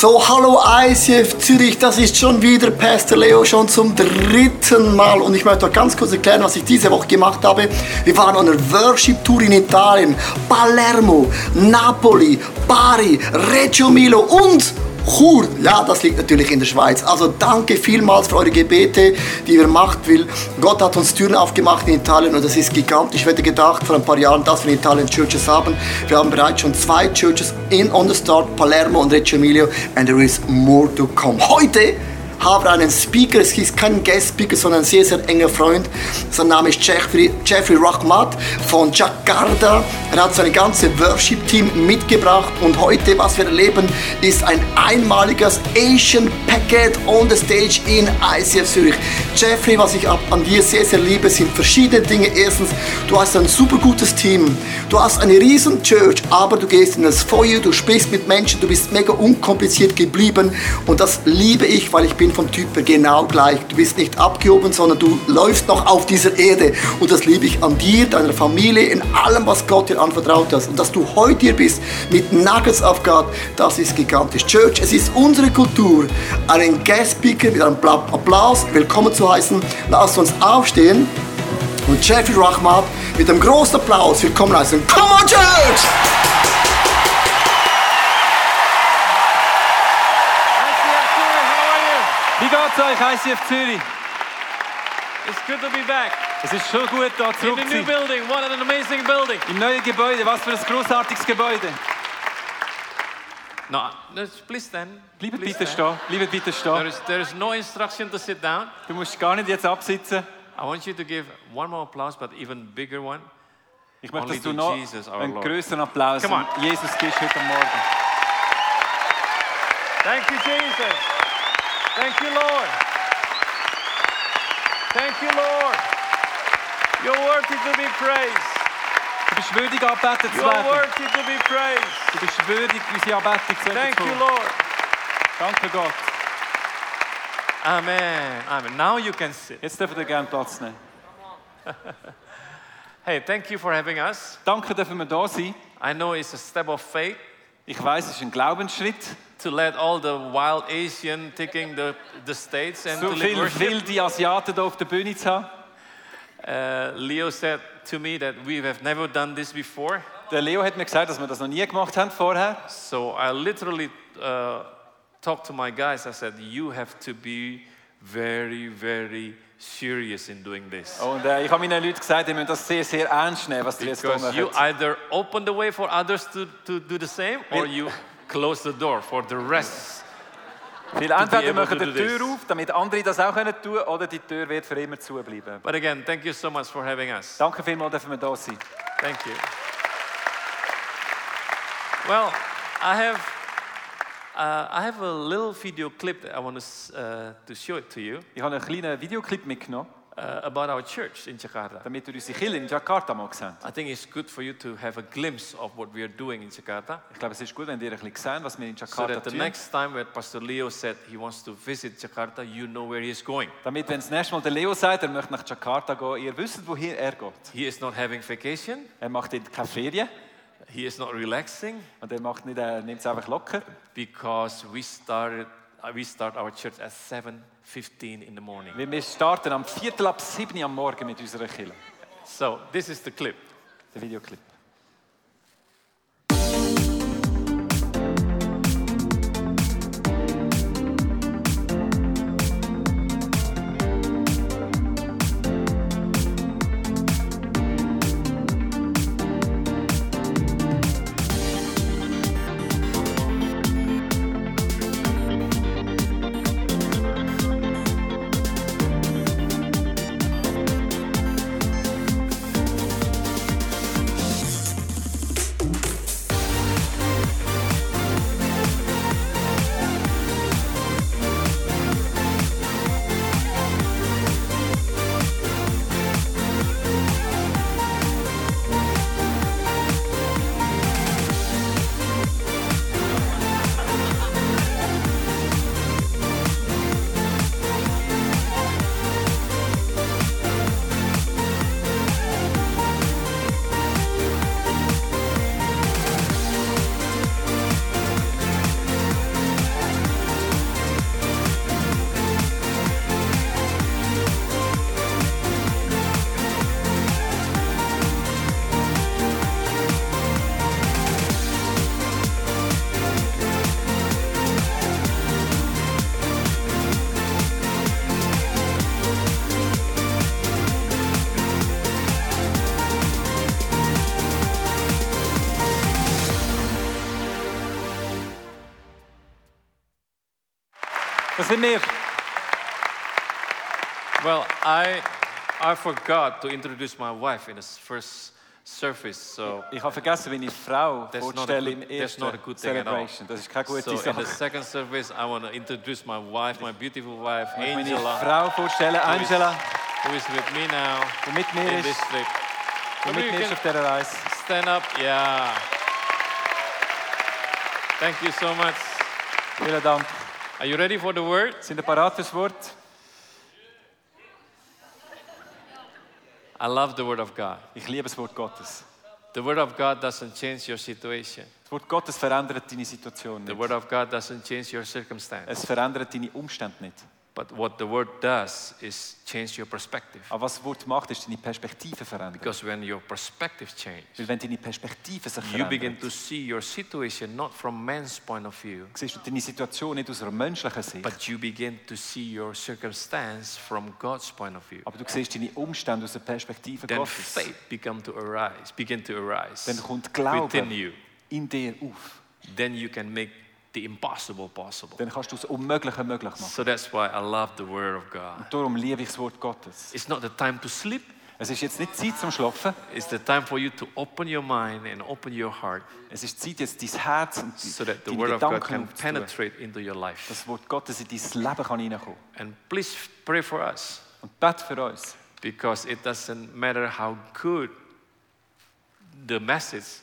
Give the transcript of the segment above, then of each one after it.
So, hallo ICF Zürich, das ist schon wieder Pastor Leo, schon zum dritten Mal. Und ich möchte euch ganz kurz erklären, was ich diese Woche gemacht habe. Wir waren auf einer Worship-Tour in Italien, Palermo, Napoli, Bari, Reggio Milo und Chur, ja, das liegt natürlich in der Schweiz. Also danke vielmals für eure Gebete, die ihr macht, weil Gott hat uns Türen aufgemacht in Italien und das ist gigantisch. Ich hätte gedacht vor ein paar Jahren, dass wir in Italien Churches haben. Wir haben bereits schon zwei Churches in On the Start, Palermo und Reggio Emilia and there is more to come. Heute haben einen Speaker, es ist kein Guest-Speaker, sondern ein sehr, sehr enger Freund. Sein Name ist Jeffrey, Jeffrey Rahmat von Jakarta. Er hat sein ganzes Worship-Team mitgebracht und heute, was wir erleben, ist ein einmaliges Asian Packet on the Stage in ICF Zürich. Jeffrey, was ich an dir sehr, sehr liebe, sind verschiedene Dinge. Erstens, du hast ein super gutes Team. Du hast eine riesen Church, aber du gehst in das Feuer, du sprichst mit Menschen, du bist mega unkompliziert geblieben und das liebe ich, weil ich bin bin vom Typ genau gleich. Du bist nicht abgehoben, sondern du läufst noch auf dieser Erde. Und das liebe ich an dir, deiner Familie, in allem, was Gott dir anvertraut hat. Und dass du heute hier bist mit Nuggets of God, das ist gigantisch. Church, es ist unsere Kultur, einen Guest Speaker mit einem Applaus willkommen zu heißen. Lasst uns aufstehen und Jeffrey Rahmat mit einem großen Applaus willkommen heißen. Come on, Church! Euch, ICF Zürich? It's good to be back. Es ist schon gut, da zurück In the new building, what an amazing building. Im neuen Gebäude, was für ein großartiges Gebäude. No, no please stand. Bleibt Please bitte stand. stehen. Bleibt bitte There stehen. is, there is no instruction to sit down. Du musst gar nicht jetzt absitzen. I want you to give one more applause, but even bigger one. Ich möchte, dass du noch Jesus, einen Lord. größeren Applaus Jesus gibst heute Morgen. Thank you, Jesus. Thank you, Lord. Thank you, Lord. You're worthy to be praised. Du bist würdig, angebetet zu werden. worthy to be praised. Du bist würdig, unsere Anbetung zu Thank you. Lord. Danke Gott. Amen. Amen. Now you can sit. Jetzt dürfen wir gerne Platz nehmen. Hey, thank you for having us. Danke, dürfen wir da sein. I know it's a step of faith Ich weiß, es ist ein Glaubensschritt. To let all the wild Asian taking the, the States and So to worship. wilde Asiaten auf der Bühne zu haben. Uh, Leo said to me that we have never done this before. Der Leo hat mir gesagt, dass wir das noch nie gemacht haben vorher. So I literally uh, talked to my guys. I said, You have to be very, very serious in doing this. Und äh, ich habe meinen Leuten gesagt, ihr müsst das sehr, sehr ernst nehmen, was ihr jetzt Because you either open the way for others to, to do the same or you close the door for the rest. Weil entweder machen die Tür auf, damit andere das auch können tun oder die Tür wird für immer zubleiben. But again, thank you so much for having us. Danke vielmals, dürfen wir da sein. Thank you. Well, I have, uh, I have a little video clip that I want to, uh, to show it to you Ich habe einen kleinen Videoclip mitgenommen, uh, about our church in Jakarta. damit ihr unsere Kirche in Jakarta mal seht. I think it's good for you to have a glimpse of what we are doing in Jakarta. Ich glaube, es ist gut, wenn ihr ein bisschen seht, was wir in So Jakarta that the tun. next time when Pastor Leo said he wants to visit Jakarta, you know where he is going. Damit, wenn das nächste Mal der Leo sagt, er möchte nach Jakarta gehen, ihr wisst, wohin er geht. He is not having vacation, Er macht keine Ferien he is not relaxing, und er macht nicht, er nimmt es einfach locker. because we started, we start our church at 7.15 in the morning. Wir starten am Viertel ab sieben am Morgen mit unserer Kirche. So this is the clip. Der Videoclip. Das. Well, I, I forgot to introduce my wife in the first service, so. Ich habe vergessen, die Frau That's not a vorstelle good- im that's ersten not a good thing at all. Celebration. Das ist keine gute So in the second service, I want to introduce my wife, my beautiful wife, möchte meine Angela, Frau vorstellen, who is- Angela, who is with me now die mit mir in this trip. Maybe mit mir ist auf dieser Reise. stand up. Yeah. Thank you so much. Vielen Dank. Are you ready for the word? Sind ihr parat fürs Wort? I love the word of God. Ich liebe das Wort Gottes. The word of God doesn't change your situation. Das Wort Gottes verändert deine Situation The nicht. word of God doesn't change your circumstance. Es verändert deine Umstände nicht. But what the word does is change your perspective. Aber was das Wort macht, ist deine Perspektive verändern. Because when your perspective changes, Weil wenn deine Perspektive sich you begin to see your situation not from man's point of view, siehst du deine Situation nicht aus einer menschlichen Sicht, but you begin to see your circumstance from God's point of view. aber du siehst deine Umstände aus der Perspektive Then Gottes. faith begin to arise, begin to arise Dann kommt Glaube within you. in dir auf. Then you can make the impossible possible. Dann kannst du das Unmögliche möglich machen. So that's why I love the word of God. Darum liebe ich das Wort Gottes. It's not the time to sleep. Es ist jetzt nicht Zeit zum Schlafen. It's the time for you to open your mind and open your heart Es ist Zeit, jetzt dein Herz und so that the word of God Gedanken can penetrate into your life. Das Wort Gottes in dein Leben kann hineinkommen. And please pray for us Und bete für uns. because it doesn't matter how good the message.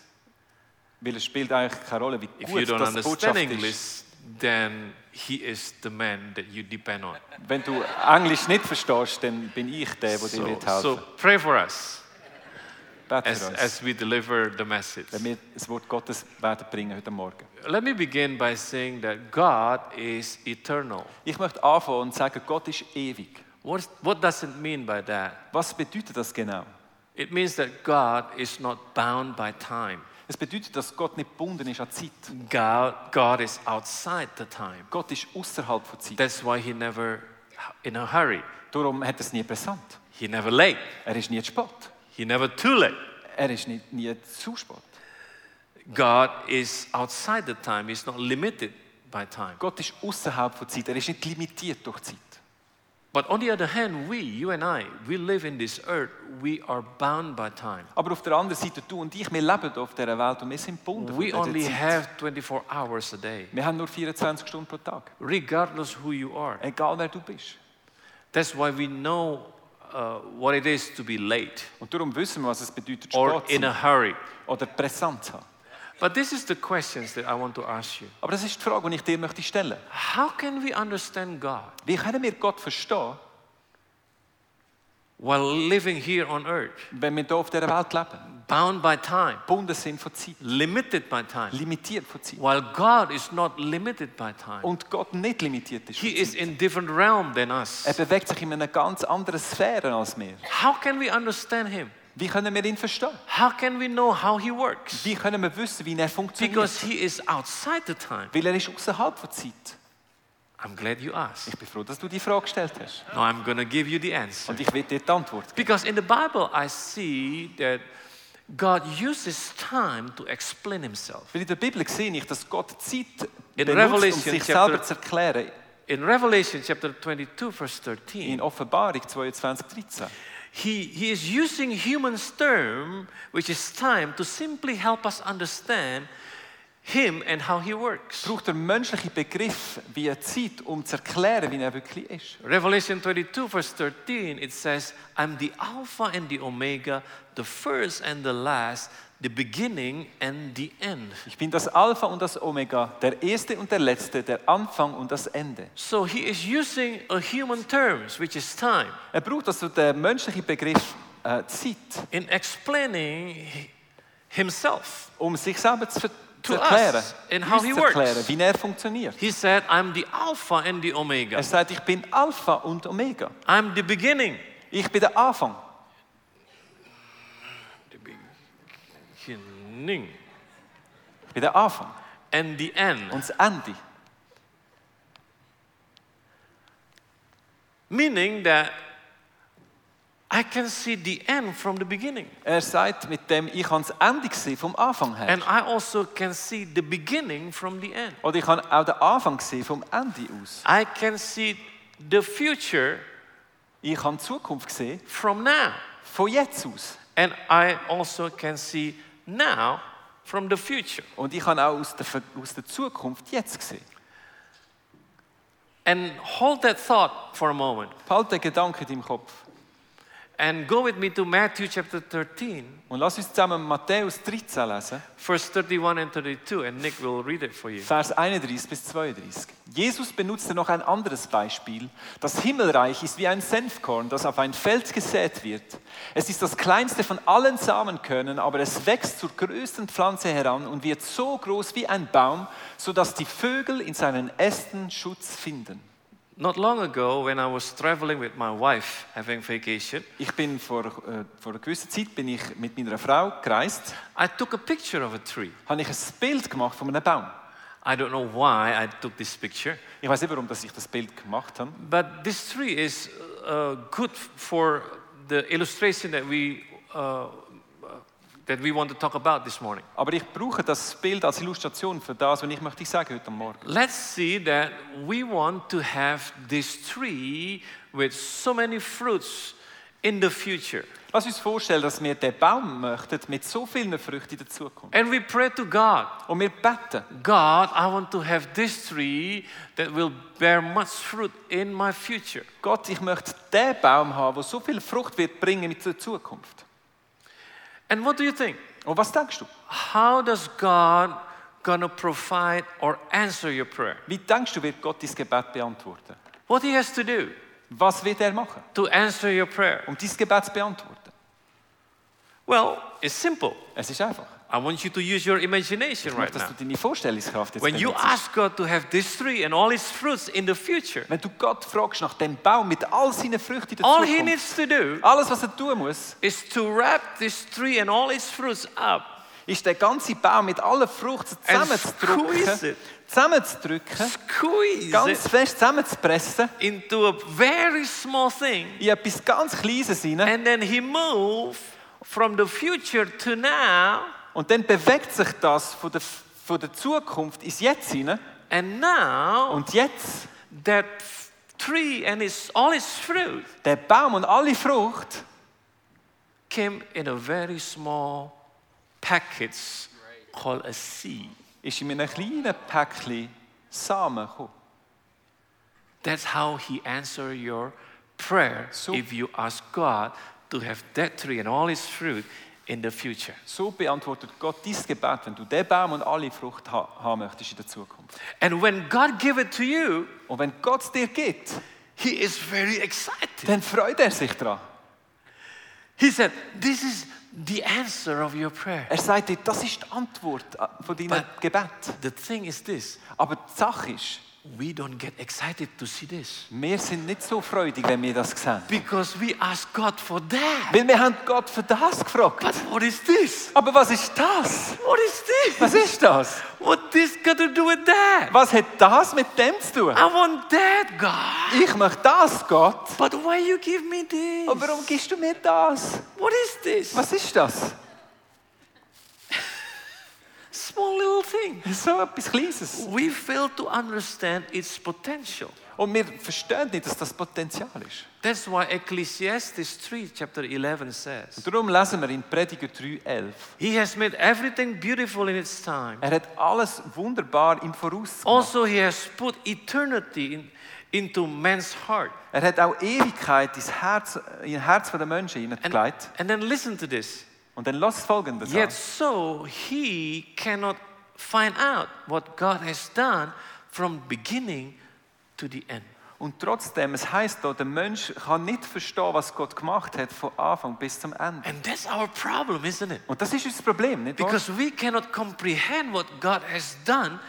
Weil es spielt eigentlich keine Rolle, wie If you gut don't das understand Botschaft English, ist. then he is the man that you depend on. Wenn du Englisch nicht verstehst, dann bin ich der, der dir So, wird helfen so pray for us Bete as, für uns. as we deliver the message. wenn wir das Wort Gottes werden bringen heute Morgen. Let me begin by saying that God is eternal. Ich möchte anfangen und sagen, Gott ist ewig. What, what does it mean by that? Was bedeutet das genau? It means that God is not bound by time. Es bedeutet, dass Gott nicht gebunden ist an Zeit. God, God is outside the time. Gott ist außerhalb von Zeit. That's why he never in a hurry. Darum hat er es nie präsent. He never late. Er ist nie zu spät. He never too late. Er ist nicht, nie zu spät. God is outside the time. He's not limited by time. Gott ist außerhalb von Zeit. Er ist nicht limitiert durch Zeit. Aber auf der anderen Seite, du und ich, wir leben auf dieser Welt und wir sind gebunden We only Zeit. have 24 hours a day, Wir haben nur 24 Stunden pro Tag. regardless who you are. Egal wer du bist. That's why we know uh, what it is to be late Und darum wissen wir, was es bedeutet, or spät in zu a hurry. oder präsent zu haben. But this is the questions that I want to ask you. Aber das ist die Frage, die ich dir möchte stellen. How can we understand God Wie können wir Gott verstehen, while living here on earth, wenn wir hier auf dieser Welt leben? bound by time, Gebunden sind von Zeit, limited by time, limitiert von Zeit. while God is not limited by time? Und Gott nicht limitiert ist He is in different realm than us. Er bewegt sich in einer ganz anderen Sphäre als wir. How can we understand Him? Wie können wir ihn verstehen? How can we know how He works? Wie können wir wissen, wie er funktioniert? Because He is outside the time. Weil er ist außerhalb von Zeit. I'm glad you asked. Ich bin froh, dass du die Frage gestellt hast. Now I'm going to give you the answer. Und ich will dir die Antwort geben. Because in the Bible, I see that God uses time to explain Himself. Weil in der Bibel sehe ich, dass Gott Zeit In benutzt, um sich chapter- selber zu erklären. In Revelation chapter 22, verse In 13, Offenbarung 22, 13. He, he is using human's term, which is time, to simply help us understand Him and how He works. braucht er menschliche Begriff wie Zeit, um zu erklären, wie er wirklich ist. Revelation 22, verse 13, it says, I'm the Alpha and the Omega, the first and the last, the beginning and the end. Ich bin das Alpha und das Omega, der Erste und der Letzte, der Anfang und das Ende. So he is using a human terms, which is time, Er braucht also den menschlichen Begriff äh, Zeit, in explaining himself. um sich selber zu, To erklären, us and how he erklären, works. wie er funktioniert. He said, I'm the Alpha and the Omega. Er sagt, ich bin Alpha und Omega. I'm the beginning. Ich bin der Anfang. Beginning Ich bin der and the end. und Ende. Meaning that I can see the end from the beginning. Er sagt mit dem, ich kann das Ende sehen vom Anfang her. And I also can see the beginning from the end. Oder ich kann auch den Anfang sehen vom Ende aus. I can see the future Ich kann Zukunft sehen from now. von jetzt aus. And I also can see now from the future. Und ich kann auch aus der, aus der Zukunft jetzt sehen. And hold that thought for a moment. Behalte den Gedanken in deinem Kopf. And go with me to Matthew chapter 13, Und lass uns zusammen Matthäus 13 lesen, verse 31 and 32, and Nick will read it for you. Vers 31 bis 32. Jesus benutzte noch ein anderes Beispiel. Das Himmelreich ist wie ein Senfkorn, das auf ein Feld gesät wird. Es ist das kleinste von allen Samenkörnern, aber es wächst zur größten Pflanze heran und wird so groß wie ein Baum, sodass die Vögel in seinen Ästen Schutz finden. Not long ago, when I was traveling with my wife having vacation, Ich bin vor, äh, vor einer gewissen Zeit bin ich mit meiner Frau gereist, I took a picture of a tree. habe ich ein Bild gemacht von einem Baum. I don't know why I took this picture, Ich weiß nicht, warum dass ich das Bild gemacht habe. but this tree is uh, good for the illustration that we, uh, that we want to talk about this morning. Aber ich brauche das Bild als Illustration für das, was ich möchte sagen heute Morgen. Let's see that we want to have this tree with so many fruits in the future. Lass uns vorstellen, dass wir den Baum möchten mit so vielen Früchten in der Zukunft. And we pray to God Und wir beten, God, I want to have this tree that will bear much fruit in my future. Gott, ich möchte den Baum haben, der so viel Frucht wird bringen in der Zukunft. And what do you think? Und was denkst du? How does God gonna provide or answer your prayer? Wie denkst du, wird Gott dein Gebet beantworten? What he has to do Was wird er machen, to answer your prayer? um dein Gebet zu beantworten? Well, it's simple. Es ist einfach. I want you to use your imagination Ich right möchte, dass now. du deine Vorstellungskraft jetzt When you benutzt. ask God to have this tree and all its fruits in the future, Wenn du Gott fragst nach dem Baum mit all seinen Früchten in der all he Zukunft, needs to do alles, was er tun muss, is to wrap this tree and all its fruits up ist der ganze Baum mit allen Früchten And zusammenzudrücken, it. zusammenzudrücken, squeeze ganz it fest zusammenzupressen, into a very small thing, in etwas ganz Kleines hinein. and then he moved from the future to now, Und dann bewegt sich das von der, von der Zukunft ins Jetzt hinein. and now Und jetzt, that tree and its all its fruit der Baum und alle Frucht came in a very small package called a seed. ist in einem kleinen Päckchen Samen gekommen. That's how he answer your prayer So- if you ask God to have that tree and all its fruit in the future. So beantwortet Gott dein Gebet, wenn du den Baum und alle Frucht ha haben möchtest in der Zukunft. And when God give it to you, Und wenn Gott es dir gibt, he is very excited. dann freut er sich daran. He said, This is the answer of your prayer. Er sagt dir, das ist die Antwort äh, von deinem But- Gebet. The thing is this Aber die Sache ist, we don't get excited to see this wir sind nicht so freudig, wenn wir das sehen. because we ask God for that. Weil wir haben Gott für das gefragt. But what is this? Aber was ist das? What is this? Was ist das? What this got to do with that? Was hat das mit dem zu tun? I want that, God. Ich möchte das, Gott. But why you give me this? Aber warum gibst du mir das? What is this? Was ist das? Small little thing. So etwas Kleines. We fail to understand its potential. Und wir verstehen nicht, dass das Potenzial ist. That's why Ecclesiastes 3, chapter 11 says, Und darum lesen wir in Prediger 3,11. He has made everything beautiful in its time. Er hat alles wunderbar im Voraus gemacht. Also, He has put eternity in, into man's heart. Er hat auch Ewigkeit ins Herz, in Herz der Menschen And, hineingelegt. and then listen to this. Und dann lass folgendes Yet so he cannot find out what God has done from beginning to the end. Und trotzdem, es heißt da, der Mensch kann nicht verstehen, was Gott gemacht hat, von Anfang bis zum Ende. And that's our problem, isn't it? Und das ist unser Problem, nicht wahr? Because we cannot comprehend what God has done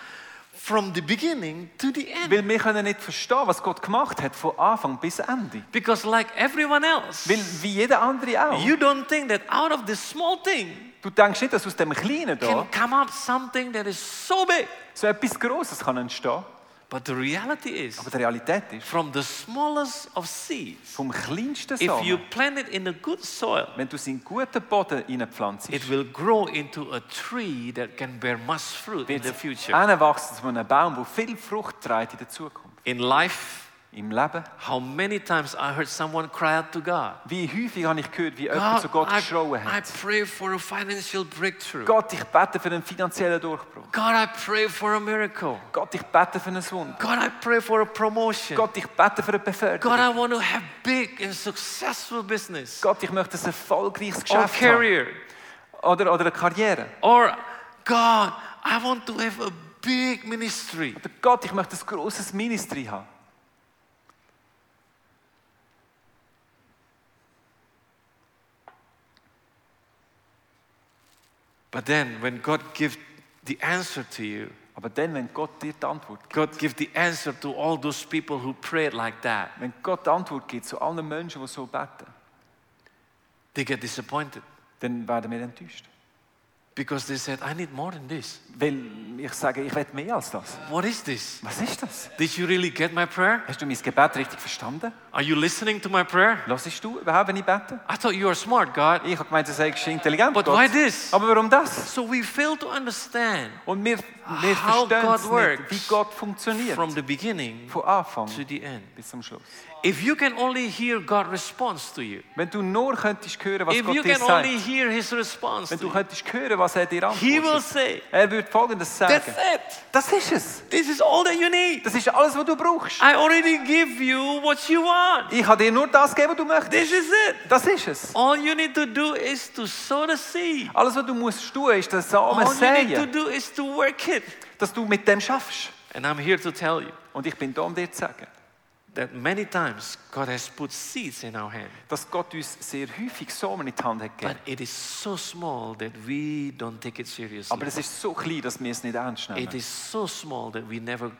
from the beginning to the end. Weil wir können nicht verstehen, was Gott gemacht hat, von Anfang bis Ende. Because like everyone else, Weil wie jeder andere auch. you don't think that out of this small thing Du denkst nicht, dass aus dem Kleinen da can come up something that is so big. so etwas Grosses kann entstehen. But the reality is, Aber die Realität ist, from the smallest of seeds, vom kleinsten if you plant it in a good soil, wenn du es in guten Boden reinpflanzt, it will grow into a tree that can bear much fruit in the future. anwachsen zu einem Baum, der viel Frucht trägt in der Zukunft. In life, Im Leben. how many times I heard someone cry out to God, Wie häufig habe ich gehört, wie jemand zu Gott I, geschrauen I hat. pray for a financial breakthrough. Gott, ich bete für einen finanziellen Durchbruch. God, I pray for a miracle. Gott, ich bete für ein Wunder. God, I pray for a promotion. Gott, ich bete für eine God, Beförderung. I want to have big and successful business Gott, ich möchte ein erfolgreiches or Geschäft haben. career. Oder, oder eine Karriere. Or, God, I want to have a big ministry. Oder Gott, ich möchte ein grosses Ministry haben. But then, when God gives the answer to you, Aber dann, wenn Gott dir die Antwort gibt, God gives the answer to all those people who prayed like that, wenn Gott die Antwort gibt zu allen Menschen, die so beten, they get disappointed. dann werden wir enttäuscht. Because they said, I need more than this. Weil ich sage, ich will mehr als das. What is this? Was ist das? Did you really get my prayer? Hast du mein Gebet richtig verstanden? Are you listening to my prayer? Hörst du überhaupt, wenn ich bete? I thought you are smart, God. Ich habe gemeint, du sagst intelligent. But Gott. why this? Aber warum das? So we fail to understand Und wir, wir How God nicht, works wie Gott funktioniert. from the beginning Von Anfang to the end. bis zum Schluss. If you can only hear God response to you, Wenn du nur könntest hören, was if Gott you dir can only hear His response wenn du you, könntest hören, was er dir He will say, er Folgendes sagen. That's it. Das ist es. This is all that you need. Das ist alles, was du brauchst. I already give you what you want. Ich habe dir nur das gegeben, was du möchtest. This is it. Das ist es. All you need to do is to sow the seed. Alles, was du musst tun, ist Samen All you need to do is to work it. Dass du mit dem schaffst. And I'm here to tell you Und ich bin da, um dir zu sagen, that many times God has put seeds in our hand, dass Gott uns sehr häufig Samen in die Hand hat but it is so small that we don't take it seriously. Aber es ist so klein, dass wir es nicht ernst It nehmen. is so small that we never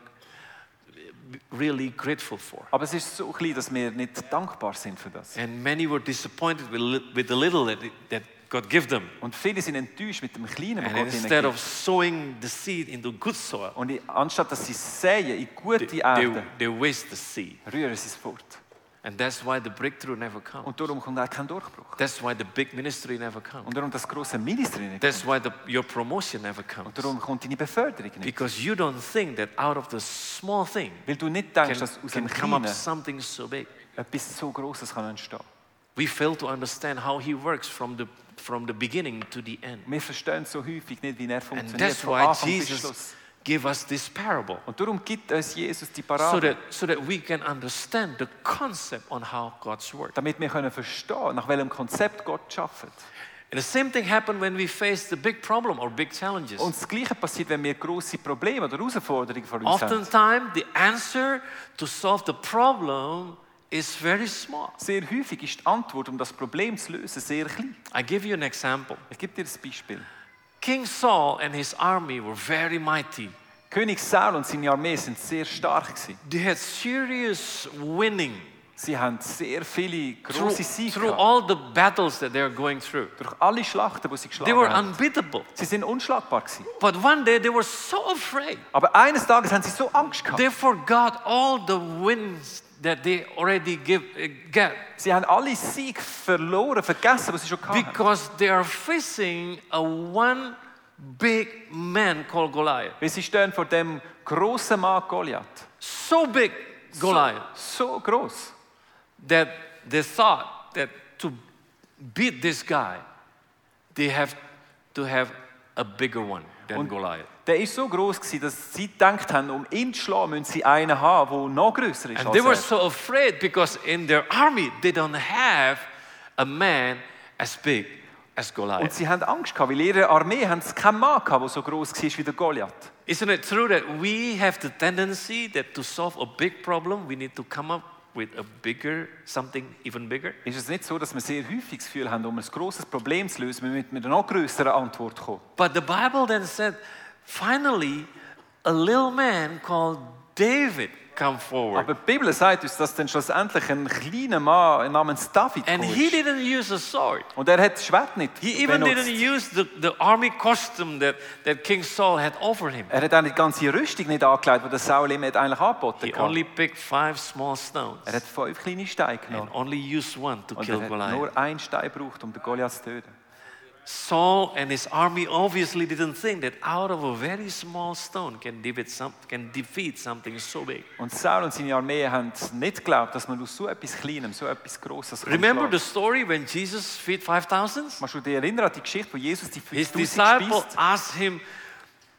really grateful for. Aber es ist so klein, dass wir nicht dankbar sind für das. And many were disappointed with, with the little that, that God gave them. Und viele sind enttäuscht mit dem Kleinen, was And Gott ihnen instead of sowing the seed into good soil, Und anstatt dass sie säen in gute they, Erde, they, they waste the seed. rühren sie es fort. And that's why the breakthrough never comes. Und darum kommt auch kein Durchbruch. That's why the big ministry never comes. Und darum das große Ministry nicht. That's why the, your promotion never comes. Und darum kommt deine Beförderung nicht. Because you don't think that out of the small thing Weil du nicht can, denkst, dass aus can dem come up Kleinen something so big. etwas so Grosses kann entstehen. We fail to understand how he works from the, from the beginning to the end. Wir verstehen so häufig nicht, wie er And funktioniert, that's von why Jesus gave us this parable. Und darum gibt uns Jesus die So Parabel, that, so that we can understand the concept on how God's work. damit wir können verstehen, nach welchem Konzept Gott schafft. And the same thing happened when we face the big problem or big challenges. Und das Gleiche passiert, wenn wir große Probleme oder Herausforderungen vor uns haben. Oftentimes, the answer to solve the problem is very small. Sehr häufig ist die Antwort, um das Problem zu lösen, sehr klein. I give you an example. Ich gebe dir ein Beispiel. King Saul and his army were very mighty. König Saul und seine Armee sind sehr stark gewesen. They had serious winning Sie haben sehr viele through, große Siege through all the battles that they are going through. Durch alle Schlachten, die sie They were haben. unbeatable. Sie sind unschlagbar gewesen. But one day they were so afraid. Aber eines Tages haben sie so Angst gehabt. They forgot all the wins that they already give, get Sie haben alle Siege verloren, vergessen, was sie schon hatten. because they are facing a one big man called Goliath. Weil sie stehen vor dem großen Mann Goliath. So big, Goliath, So, so groß. that they thought that to beat this guy, they have to have a bigger one than Goliath. Der ist so groß gewesen, dass sie gedacht haben, um ihn zu schlagen, müssen sie einen haben, der noch größer ist And they were er. so afraid because in their army they don't have a man as big as Und Goliath. sie haben Angst gehabt, weil in ihrer Armee haben sie keinen Mann gehabt, der so groß war wie der Goliath. Isn't it true that we have the tendency that to solve a big problem we need to come up with a bigger something even bigger? Ist es nicht so, dass wir sehr häufig das Gefühl haben, um ein grosses Problem zu lösen, wir müssen mit einer noch größeren Antwort kommen? But the Bible then said, finally, a little man called David come forward. Aber die Bibel sagt uns, dass dann schlussendlich ein kleiner Mann namens David And kam. he didn't use a sword. Und er hat das Schwert nicht He even benutzt. didn't use the, the army costume that, that King Saul had offered him. Er hat auch die ganze Rüstung nicht angelegt, die der Saul ihm hat eigentlich angeboten He hat. only picked five small stones Er hat fünf kleine Steine and genommen. only used one to Und kill er hat Goliath. nur einen Stein gebraucht, um den Goliath zu töten. Saul and his army obviously didn't think that out of a very small stone can defeat, some, can defeat something so big. Und Saul und seine Armee haben nicht geglaubt, dass man aus so etwas Kleinem, so etwas kann Remember the story when Jesus fed 5,000? Kannst du dich erinnern an die Geschichte, wo Jesus die His 5000 disciple speist? asked him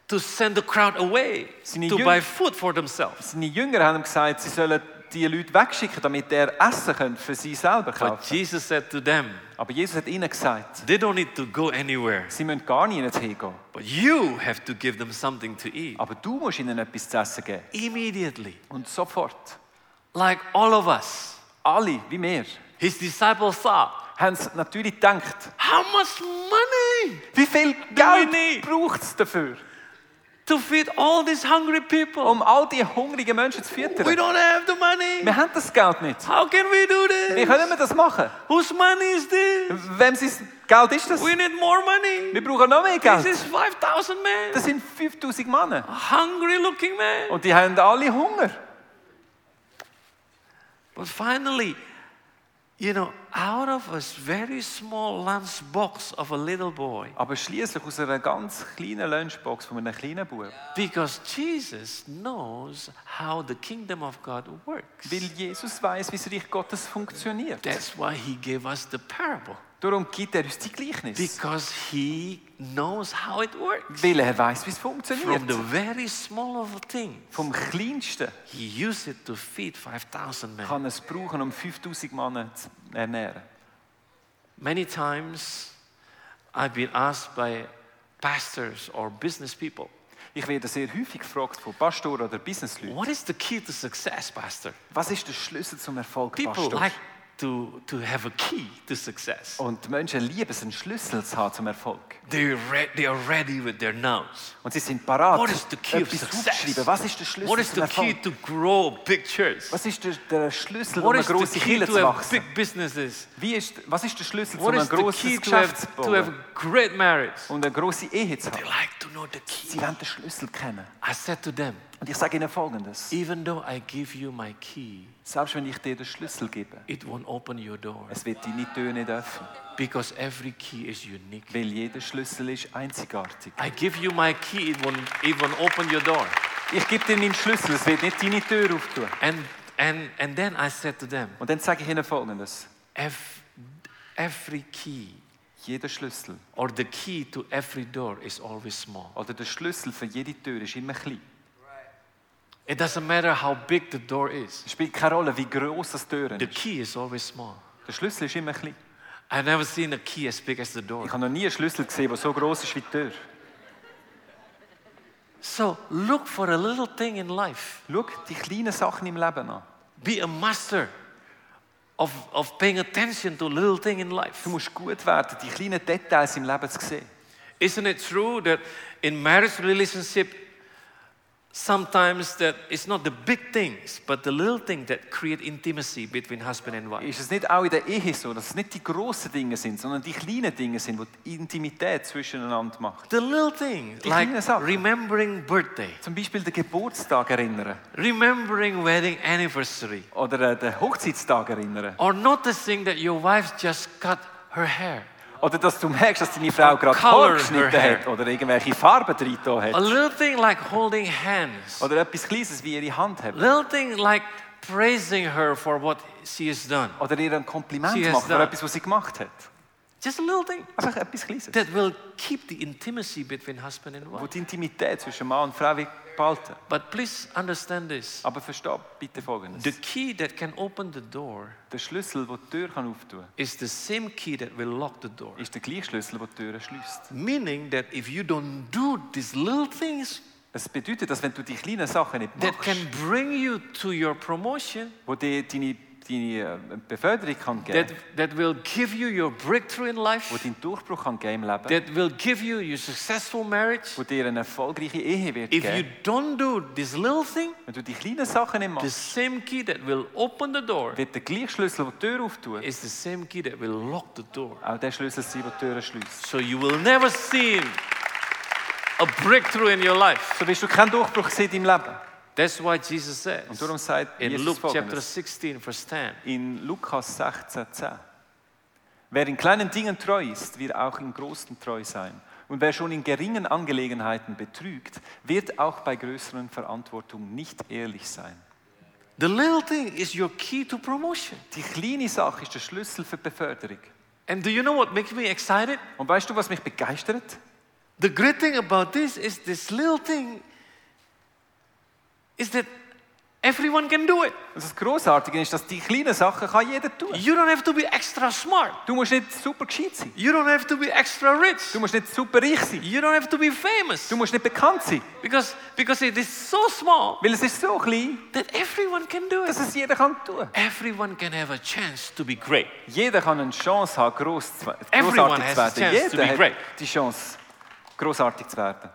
to send the crowd away Seine to Jünger- buy food for themselves. Seine Jünger haben gesagt, sie sollen die Leute wegschicken, damit er Essen können für sie selber But kaufen. Jesus said to them, Aber Jesus hat ihnen gesagt, they don't need to go anywhere, sie müssen gar nicht hingehen. but you have to give them something to eat Aber du musst ihnen etwas zu essen geben. immediately, Und sofort. like all of us. Alle, wie wir, His disciples thought, haben es natürlich gedacht, how much money wie viel? Geld braucht es dafür, to feed all these hungry people? um all die hungrigen Menschen zu füttern. We don't have the money. Wir haben das Geld nicht. How can we do this? Wie können wir das machen? Whose money is this? Wem sein Geld ist das? We need more money. Wir brauchen noch mehr Geld. This is 5,000 men. Das sind 5000 Männer. Hungry looking men. Und die haben alle Hunger. But finally, you know, out of a very small lunch box of a little boy, Aber schließlich aus einer ganz kleinen Lunchbox von einem kleinen Bub. because Jesus knows how the kingdom of God works. Weil Jesus weiß, wie das Reich Gottes funktioniert. That's why he gave us the parable. Darum gibt er uns die Gleichnis. Because he knows how it works. Weil er weiß, wie es From funktioniert. the very small of a thing, Vom Kleinsten he used it to feed 5,000 men. kann es brauchen, um 5000 Männer zu ernähren. Many times I've been asked by pastors or business people, Ich werde sehr häufig gefragt von Pastoren oder Businessleuten, what is the key to success, Pastor? was ist der Schlüssel zum Erfolg, People Pastor? like to, to have a key to success. Und Menschen lieben es, einen Schlüssel zu haben zum Erfolg. They're re- they are ready with their nose. Und sie sind parat, What is the key of success? Was ist der Schlüssel What is the key to grow big? Was ist der, der Schlüssel, um What eine the grosse key Kirche zu wachsen? big businesses? Wie ist, was ist der Schlüssel, um What ein key grosses to Geschäft zu have, to have bauen great marriage? und eine grosse Ehe zu They haben? like to know the key. Sie wollen den Schlüssel kennen. I said to them, Und ich sage ihnen Folgendes. even though I give you my key, Selbst wenn ich dir den Schlüssel gebe, it won't open your door es wird deine Tür nicht öffnen. because every key is unique. Weil jeder Schlüssel ist einzigartig. I give you my key, it won't, it won't open your door. Ich gebe dir meinen Schlüssel, es wird nicht deine Tür auftun. And, and, and then I said to them, Und dann sage ich ihnen Folgendes. "Ev- every key Jeder Schlüssel or the key to every door is always small. oder der Schlüssel für jede Tür ist immer klein. It doesn't matter how big the door is. Es spielt keine Rolle, wie groß das Tür The ist. key is always small. Der Schlüssel ist immer klein. I've never seen a key as big as the door. Ich habe noch nie einen Schlüssel gesehen, der so groß ist wie die Tür. So look for a little thing in life. Schau die kleinen Sachen im Leben an. Be a master of, of paying attention to little thing in life. Du musst gut werden, die kleinen Details im Leben zu sehen. Isn't it true that in marriage relationship, sometimes that it's not the big things, but the little things that create intimacy between husband and wife? Ist es nicht auch in der Ehe so, dass es nicht die grossen Dinge sind, sondern die kleinen Dinge sind, die die Intimität zwischeneinander machen? The little things, like remembering birthday, Zum Beispiel den Geburtstag erinnern remembering wedding anniversary, oder äh, den Hochzeitstag erinnern. or noticing that your wife just cut her hair. Oder dass du merkst, dass deine Frau gerade geschnitten hat oder irgendwelche Farben drin A hat. little thing like holding hands. Oder etwas Kleines wie ihre Hand haben. Little thing like praising her for what she has done. Oder ihr ein Kompliment has machen für etwas, was sie gemacht hat. Just a little thing Einfach etwas Kleines. that will keep the intimacy between husband and Wo wife. die Intimität zwischen Mann und Frau behalten. But please understand this. Aber versteh bitte Folgendes. The key that can open the door Der Schlüssel, der die Tür kann auftun is the same key that will lock the door. ist der gleiche Schlüssel, der die Tür schließt. Meaning that if you don't do these little things Es bedeutet, dass wenn du die kleinen Sachen nicht that can bring you to your promotion, wo die, deine, deine äh, Beförderung kann geben that, that will give you your breakthrough in life, deinen Durchbruch kann geben im Leben, that will give you your successful marriage. wo dir eine erfolgreiche Ehe wird If you don't do this little thing, Wenn du die kleinen Sachen nicht the machst, same key that will open the door wird der gleiche Schlüssel, der die Tür auftut, is the same key that will lock the door. auch der Schlüssel sein, der die Türen schließt. So you will never see a breakthrough in your life. So wirst du keinen Durchbruch sehen in deinem Leben. That's why Jesus says Und darum sagt in Jesus Luke chapter folgendes. 16, verse 10. in Lukas 16, 10. Wer in kleinen Dingen treu ist, wird auch in großen treu sein. Und wer schon in geringen Angelegenheiten betrügt, wird auch bei größeren Verantwortungen nicht ehrlich sein. The little thing is your key to promotion. Die kleine Sache ist der Schlüssel für Beförderung. And do you know what makes me excited? Und weißt du, was mich begeistert? The great thing about this is this little thing is that everyone can do it. Das Großartige ist, dass die kleinen Sachen kann jeder tun. You don't have to be extra smart. Du musst nicht super gescheit sein. You don't have to be extra rich. Du musst nicht super reich sein. You don't have to be famous. Du musst nicht bekannt sein. Because, because it is so small Weil es ist so klein, that everyone can do dass it. es jeder kann tun. Everyone can have a chance to be great. Jeder kann eine Chance haben, gross zu, Everyone has a werden. chance to be great. die Chance, großartig zu werden.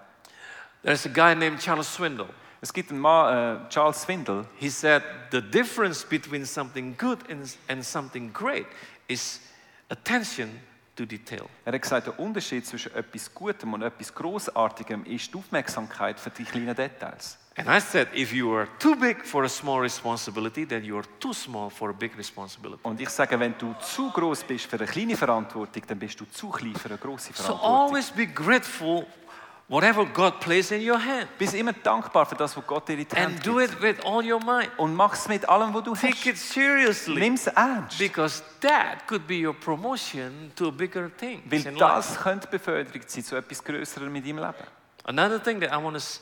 There's a guy named Charles Swindoll. Es gibt einen Mann, äh, Charles Swindle, He said the difference between something good and, and something great is attention to detail. er hat gesagt, der Unterschied zwischen etwas Gutem und etwas Großartigem ist die Aufmerksamkeit für die kleinen Details. And I said, if you are too big for a small responsibility, then you are too small for a big responsibility. Und ich sage, wenn du zu groß bist für eine kleine Verantwortung, dann bist du zu klein für eine große So Verantwortung. always be grateful whatever God placed in your hand. Bist immer dankbar für das, was Gott dir in die Hand And do it with all your might. Und mach es mit allem, was du Take hast. it seriously. Nimm es ernst. Because that could be your promotion to a bigger things Weil in life. das könnte Beförderung sein zu etwas Größerem mit deinem Leben. Another thing that I want to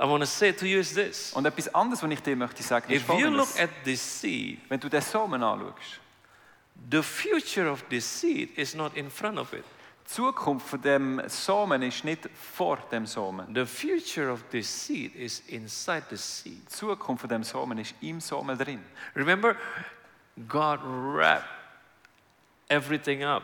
I want to say to you is this. Und etwas anderes, was ich dir möchte sagen, ist If you look at this seed, Wenn du den Samen anschaust, the future of this seed is not in front of it. Zukunft von dem Samen ist nicht vor dem Samen. The future of this seed is inside the seed. Die Zukunft von dem Samen ist im Samen drin. Remember, God wrapped everything up.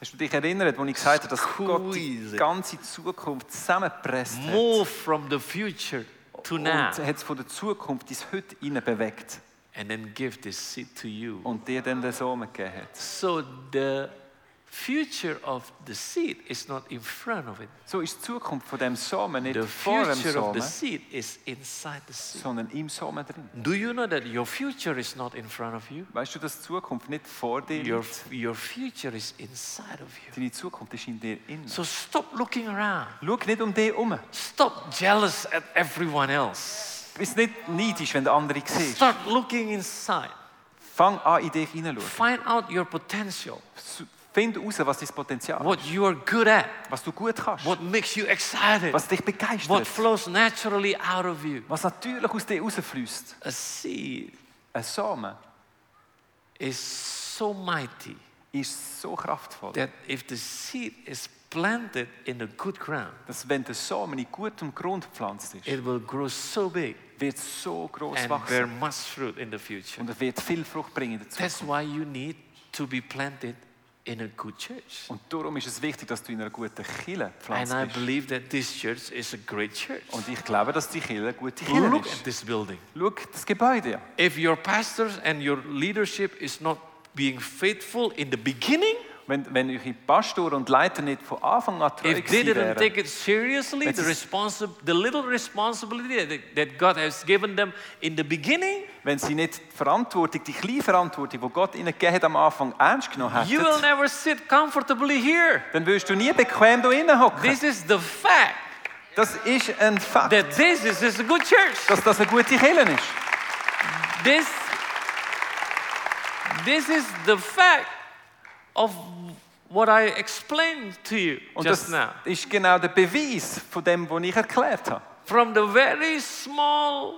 Hast du dich erinnert, als ich gesagt habe, dass Gott die ganze Zukunft zusammengepresst hat? Move from the future to Und now. hat es von der Zukunft ins Heute hinein bewegt. And then give this seed to you. Und dir dann den Samen gegeben hat. So the future of the seed is not in front of it. So die Zukunft von dem Samen er nicht The vor dem future of the Samen, seed is inside the seed. sondern im Samen drin. Do you know that your future is not in front of you? Weißt du, dass die Zukunft nicht vor dir Your, liegt? your future is inside of you. Deine Zukunft ist er in dir innen. So stop looking around. Schau nicht um dich herum. Stop jealous at everyone else. Bist nicht neidisch, wenn der andere siehst. Start looking inside. Fang an, in dich hineinschauen. Find out your potential, Find heraus, was dein Potenzial ist. what you are good at, Was du gut kannst. what makes you excited, Was dich what begeistert. flows naturally out of you. Was natürlich aus dir rausfließt. A seed Ein Samen is so mighty ist so kraftvoll, that if the seed is planted in a good ground, dass wenn der Samen in gutem Grund gepflanzt ist, it will grow so big wird es so groß and bear wachsen. much fruit in the future. Und er wird viel Frucht bringen in der That's Zukunft. why you need to be planted in a good church. Und darum ist es wichtig, dass du in einer guten Kille And gepflanzt I believe that this church is a great church. Und ich glaube, dass die Kille eine gute Kille Look at this building. Schau das Gebäude an. If your pastors and your leadership is not being faithful in the beginning, Wenn, wenn eure Pastoren und Leiter nicht von Anfang an treu if they didn't take it seriously, the, responsi- the little responsibility that, God has given them in the beginning, wenn sie nicht die Verantwortung, die kleine Verantwortung, die Gott ihnen gegeben hat, am Anfang ernst genommen you will hätten, never sit comfortably here. dann wirst du nie bequem da drinnen hocken. This is the fact Das ist ein Fakt, that this is, is a good church. dass das eine gute Kille ist. This, this is the fact of what I explained to you Und just das now. ist genau der Beweis von dem, was ich erklärt habe. From the very small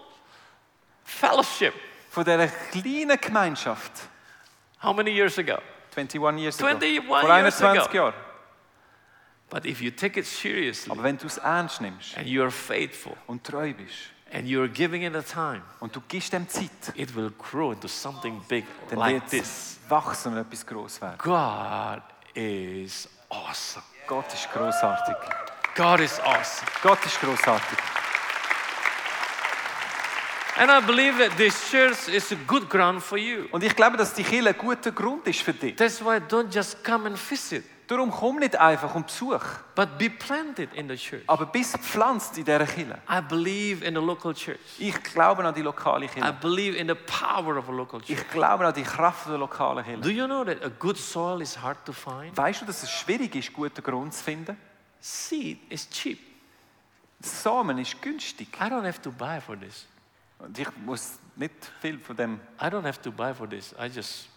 fellowship. Von dieser kleinen Gemeinschaft. How many years ago? 21 years ago. 21 Vor years 21 ago. Jahren. But if you take it seriously Aber wenn du es ernst nimmst and you are faithful, und treu bist, and you're giving it a time, und du gibst dem Zeit, it will grow into something big dann like this. wachsen und etwas groß werden. God is awesome. Gott ist großartig. God is awesome. Gott ist großartig. And I believe that this church is a good ground for you. Und ich glaube, dass die Kirche ein guter Grund ist für dich. That's why don't just come and visit, Darum komm nicht einfach um Besuch, but be planted in the church. aber bist gepflanzt in dieser Kirche. I believe in the local church. Ich glaube an die lokale I Kirche. believe in the power of a local church. Ich glaube an die Kraft der lokalen Do Kirche. you know that a good soil is hard to find? Weißt du, dass es schwierig ist, guten Grund zu finden? Seed is cheap. Samen ist günstig. I don't have to buy for this. Und ich muss nicht viel von dem. I don't have to buy for this. I just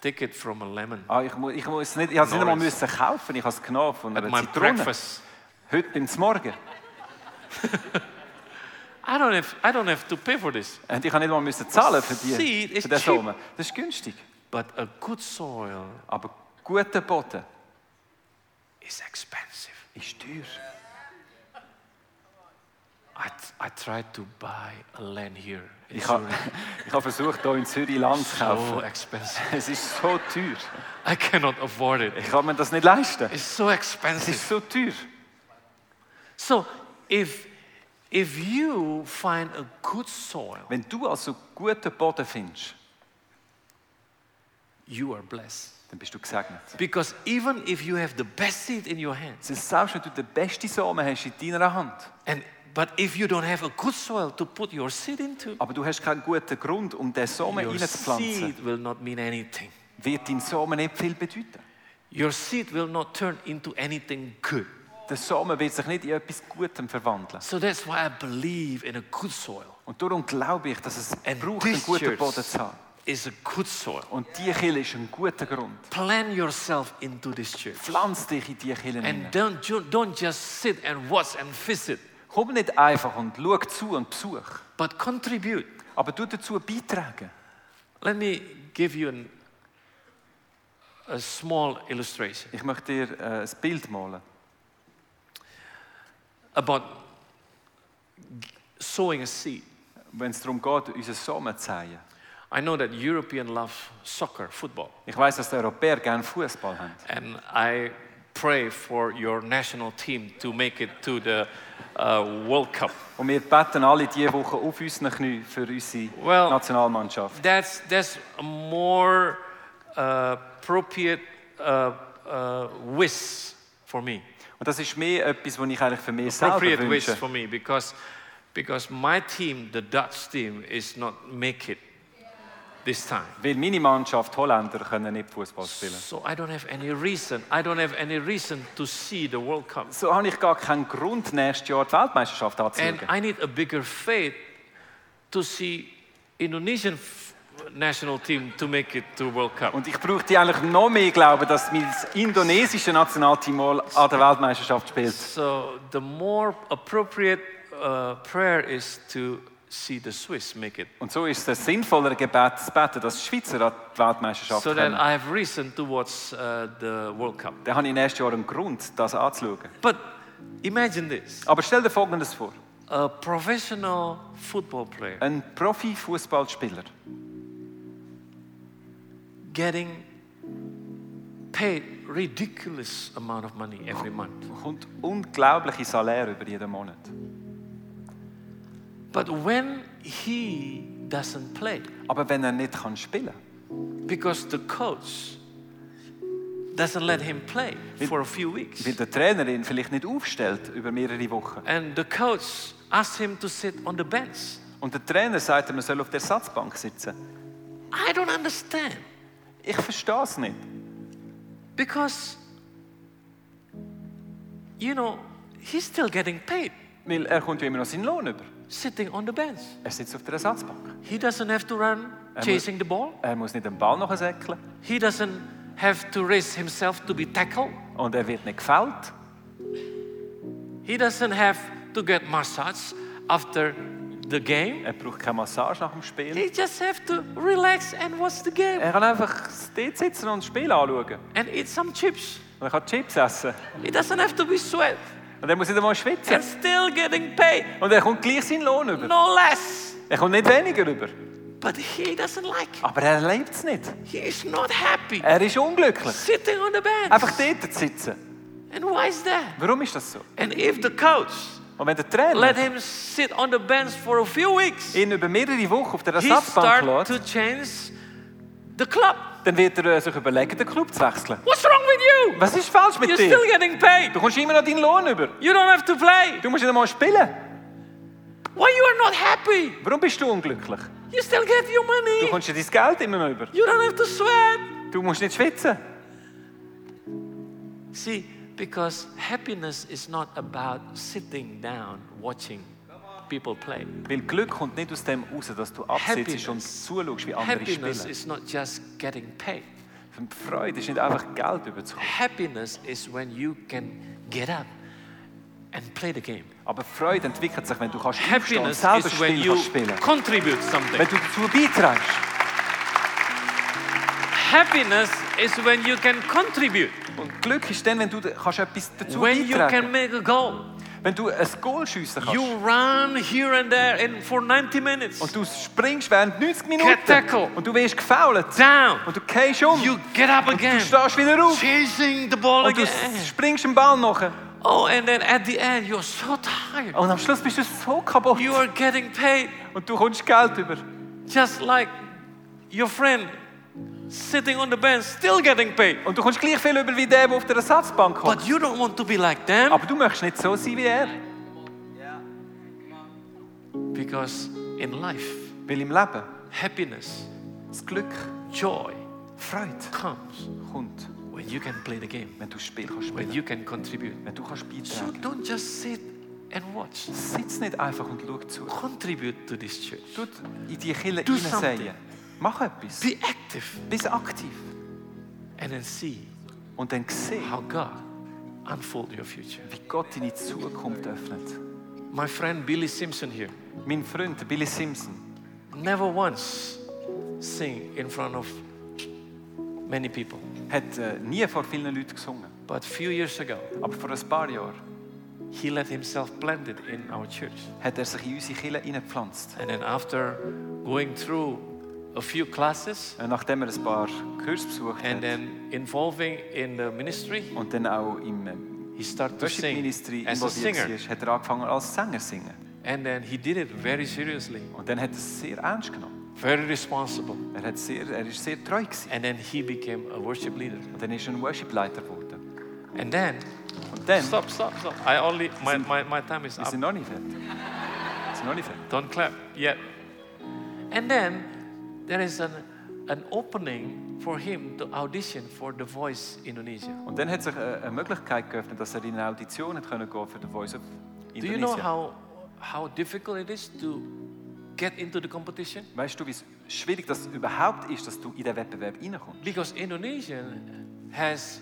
take it from a lemon Ah, ich, muss, ich, muss nicht, ich habe es nicht einmal müssen kaufen. Ich habe es genommen von at einer my Zitrone. breakfast. Heute beim Morgen. I don't have I don't have to pay for this. Und ich habe nicht mal müssen zahlen für, die, Seed is für den. Samen. Das ist günstig. But a good soil Aber guter Boden is expensive. ist teuer. I, I tried to buy a land here in Ich habe, habe versucht, hier in Zürich Land zu So kaufen. expensive. Es ist so teuer. I cannot afford it. Ich kann mir das nicht leisten. It's so expensive. Es ist so teuer. So if if you find a good soil, Wenn du also guten Boden findest, you are blessed. dann bist du gesegnet. Because even if you have the best seed in your ist selbst, wenn du den besten Samen hast in deiner Hand, and but if you don't have a good soil to put your seed into, aber du hast keinen guten Grund, um den Samen your reinzupflanzen, seed will not mean anything. wird dein Samen nicht viel bedeuten. Your seed will not turn into anything good. Der Samen wird sich nicht in etwas Gutem verwandeln. So that's why I believe in a good soil. Und darum glaube ich, dass es And braucht, einen guten church Boden zu haben. is a good soil. Und die Kirche ist ein guter Grund. Plan yourself into this church. Pflanz dich in die Kirche hinein. And don't, ju- don't just sit and watch and visit, Komm nicht einfach und schau zu und besuch, but contribute. aber du dazu beitragen. Let me give you an, a small illustration Ich möchte dir äh, ein Bild malen. about sowing a seed. Wenn es darum geht, unseren Samen zu säen. I know that European love soccer, football, Ich weiß, dass die Europäer gerne Fußball haben. and I pray for your national team to make it to the uh, World Cup. Und wir beten alle diese Woche auf unseren Knie für unsere Well- Nationalmannschaft. That's that's a more uh, appropriate uh, uh, wish for me. Und das ist mehr etwas, was ich eigentlich für mich selber Appropriate wish wünsche. for me because because my team, the Dutch team, is not make it this time. Weil meine Mannschaft, Holländer, können nicht Fußball spielen. So I don't have any reason. I don't have any reason to see the World Cup. So habe ich gar keinen Grund, nächstes Jahr die Weltmeisterschaft And anzuschauen. I need a bigger faith to see Indonesian national team to make it to World Cup. Und ich brauchte eigentlich noch mehr Glauben, dass mein indonesische Nationalteam mal an der Weltmeisterschaft spielt. So the more appropriate uh, prayer is to see the Swiss make it. Und so ist es sinnvoller Gebet zu beten, dass die Schweizer an die Weltmeisterschaft So kommen. I have reason to watch uh, the World Cup. Dann habe ich nächstes Jahr einen Grund, das anzuschauen. But imagine this Aber stell dir Folgendes vor. a professional football player Ein Profi-Fußballspieler getting paid ridiculous amount of money every month. bekommt unglaubliche Salär über jeden Monat. But when he doesn't play, Aber wenn er nicht kann spielen because the coach doesn't let him play for a few weeks, weil der Trainer ihn vielleicht nicht aufstellt über mehrere Wochen. and the coach asks him to sit on the bench, Und der Trainer sagt, ihm, er soll auf der Ersatzbank sitzen. I don't understand Ich verstehe es nicht. because you know he's still getting paid Weil er kommt ja immer noch seinen Lohn über. Sitting on the bench. Er sitzt auf der Ersatzbank. He doesn't have to run chasing the ball. Er muss nicht den Ball noch säckeln. He doesn't have to raise himself to be tackled. Und er wird nicht gefällt. He doesn't have to get massage after the game. Er braucht keine Massage nach dem Spiel. He just have to relax and watch the game Er kann einfach dort sitzen und das Spiel anschauen. and eat some chips. Und er kann Chips essen. He doesn't have to be sweat. Und er muss nicht einmal schwitzen. and still getting paid. Und er kommt gleich seinen Lohn über. No less. Er kommt nicht weniger über. But he doesn't like it. Aber er lebt es nicht. He is not happy Er ist unglücklich. sitting on the bench. Einfach dort zu sitzen. And why is that? Warum ist das so? And if the coach Und wenn der let Trainer him sit on the bench for a few weeks, ihn über mehrere Wochen auf der he Ersatzbank start to lässt, change the club. Dann wird er sich überlegen, den Club zu wechseln. What's wrong with you? Was ist falsch mit You're dir? still getting paid. Du kommst immer noch deinen Lohn über. You don't have to play. Du musst nicht einmal spielen. Why you are not happy? Warum bist du unglücklich? You still get your Du money. kommst ja dein Geld immer noch über. You don't have to sweat. Du musst nicht schwitzen. See, because happiness is not about sitting down watching people play. Weil Glück kommt nicht aus dem raus, dass du absitzt und Happiness. zuschaust, wie andere Happiness spielen. is not just getting paid. Freude ist nicht einfach Geld überzukommen. Happiness is when you can get up and play the game. Aber Freude entwickelt sich, wenn du kannst aufstehen und Happiness selber is when Spiel you kannst spielen. contribute something. Wenn du dazu beiträgst. Happiness is when you can contribute. Und Glück ist dann, wenn du kannst etwas dazu When you beitragen can make a goal. Wenn du ein Goal schiessen kannst. You run here and there in for 90 minutes. und du springst während 90 Minuten. Get tackle. Und du wirst gefoult. Down. Und du gehst um. You get up du again. stehst wieder auf. Chasing the ball Und du again. springst den Ball nach. Oh, and then at the end, you're so tired. Und am Schluss bist du so kaputt. You are getting paid Und du kommst Geld über. just like your friend sitting on the bench, still getting paid. Und du kommst gleich viel über wie der, der auf der Ersatzbank kommt. But you don't want to be like them Aber du möchtest nicht so sein wie er. because in life, Weil im Leben happiness, das Glück, joy Freude comes kommt, when you can play the game, wenn du Spiel kannst when spielen. you can contribute. Wenn du kannst So beitragen. don't just sit and watch. Sitz nicht einfach und schau zu. Contribute to this church. Du in die Kille Do hineinsäen. Mach etwas. Be active Bist aktiv. and then see Und dann sieh, how God unfold your future. wie Gott deine Zukunft öffnet. My friend Billy Simpson here Mein Freund Billy Simpson never once sing in front of many people. hat äh, nie vor vielen Leuten gesungen. But few years ago, Aber vor ein paar Jahren he let himself planted in our church. hat er sich in unsere hineingepflanzt. And then after going through a few classes Äh, Nachdem er ein paar Kurse besucht and hat then involving in the ministry, und dann auch im ähm, he started to Worship sing Ministry as a singer. war, hat er angefangen als Sänger singen. And then he did it very seriously, Und dann hat er es sehr ernst genommen. very responsible. Er, hat sehr, er ist sehr treu gewesen. And then he became a worship leader. Und dann ist er ein Worship-Leiter geworden. And then, Und dann, stop, stop, stop. I only, my, my, my time is up. sind noch nicht fertig. Sind noch nicht fertig. Don't clap yet. And then there is an, an opening for him to audition for The Voice Indonesia. Und dann hat sich eine, eine Möglichkeit geöffnet, dass er in eine Audition hat können gehen für The Voice of Do you know Indonesia. how, how difficult it is to get into the competition? Weißt du, wie schwierig das überhaupt ist, dass du in den Wettbewerb reinkommst? Because Indonesia has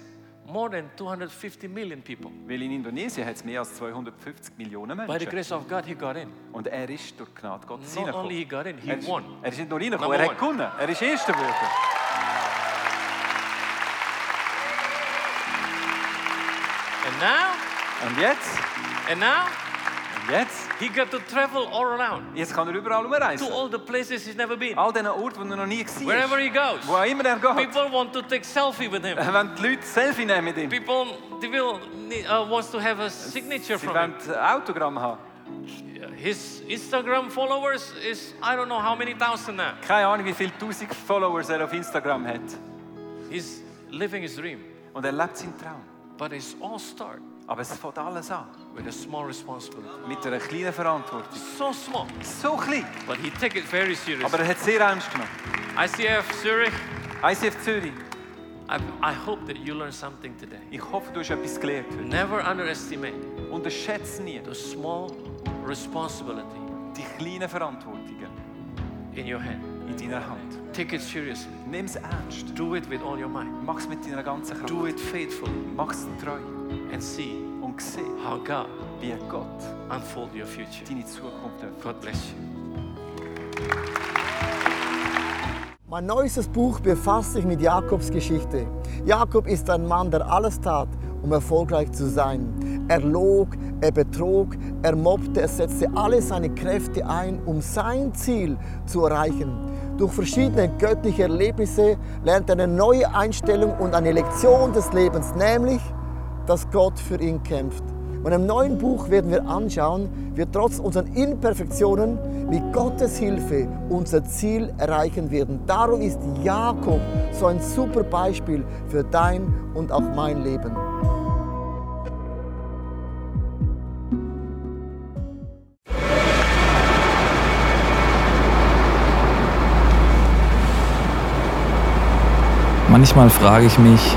more than 250 million people. Weil in Indonesien hat es mehr als 250 Millionen By the Menschen. grace of God, he got in. Und er ist durch Gnade Gottes Not only he got in, he Er ist, won. er ist nicht nur reingekommen, Number er hat gewonnen. Er ist Erster geworden. And now, Und jetzt? and now, Und jetzt? He got to travel all around Jetzt kann er überall to all the places he's never been. All diesen Orten, wo er noch nie war. Wherever he goes, Wo immer er geht. people want to take selfie with him. Wenn die Leute Selfie nehmen mit ihm. People, people uh, wants to have a signature Sie from wollen him. ein Autogramm haben. His Instagram followers is I don't know how many thousand now. Keine Ahnung, wie viele tausend Followers er auf Instagram hat. He's living his dream, Und er lebt seinen Traum. but it's all start Aber es fängt alles an. With a small responsibility. Mit einer kleinen Verantwortung. So small, So klein. but he take it very serious. Aber er hat sehr ernst genommen. ICF Zurich, ICF Zürich. I, I hope that you learn something today. Ich hoffe, du hast etwas gelernt heute. Never underestimate Unterschätze nie the small responsibility die kleinen Verantwortungen in your hand. in deiner Hand. Take it seriously. Nimm es ernst. Do it with all your might. Mach es mit deiner ganzen Kraft. Do it faithfully Mach es treu. and see Sieh, how God wie Gott unfold your future. deine Zukunft öffnet. God bless you. Mein neuestes Buch befasst sich mit Jakobs Geschichte. Jakob ist ein Mann, der alles tat, um erfolgreich zu sein. Er log, er betrog, er mobbte, er setzte alle seine Kräfte ein, um sein Ziel zu erreichen. Durch verschiedene göttliche Erlebnisse lernt er eine neue Einstellung und eine Lektion des Lebens, nämlich, dass Gott für ihn kämpft. Und im neuen Buch werden wir anschauen, wie trotz unseren Imperfektionen mit Gottes Hilfe unser Ziel erreichen werden. Darum ist Jakob so ein super Beispiel für dein und auch mein Leben. Manchmal frage ich mich,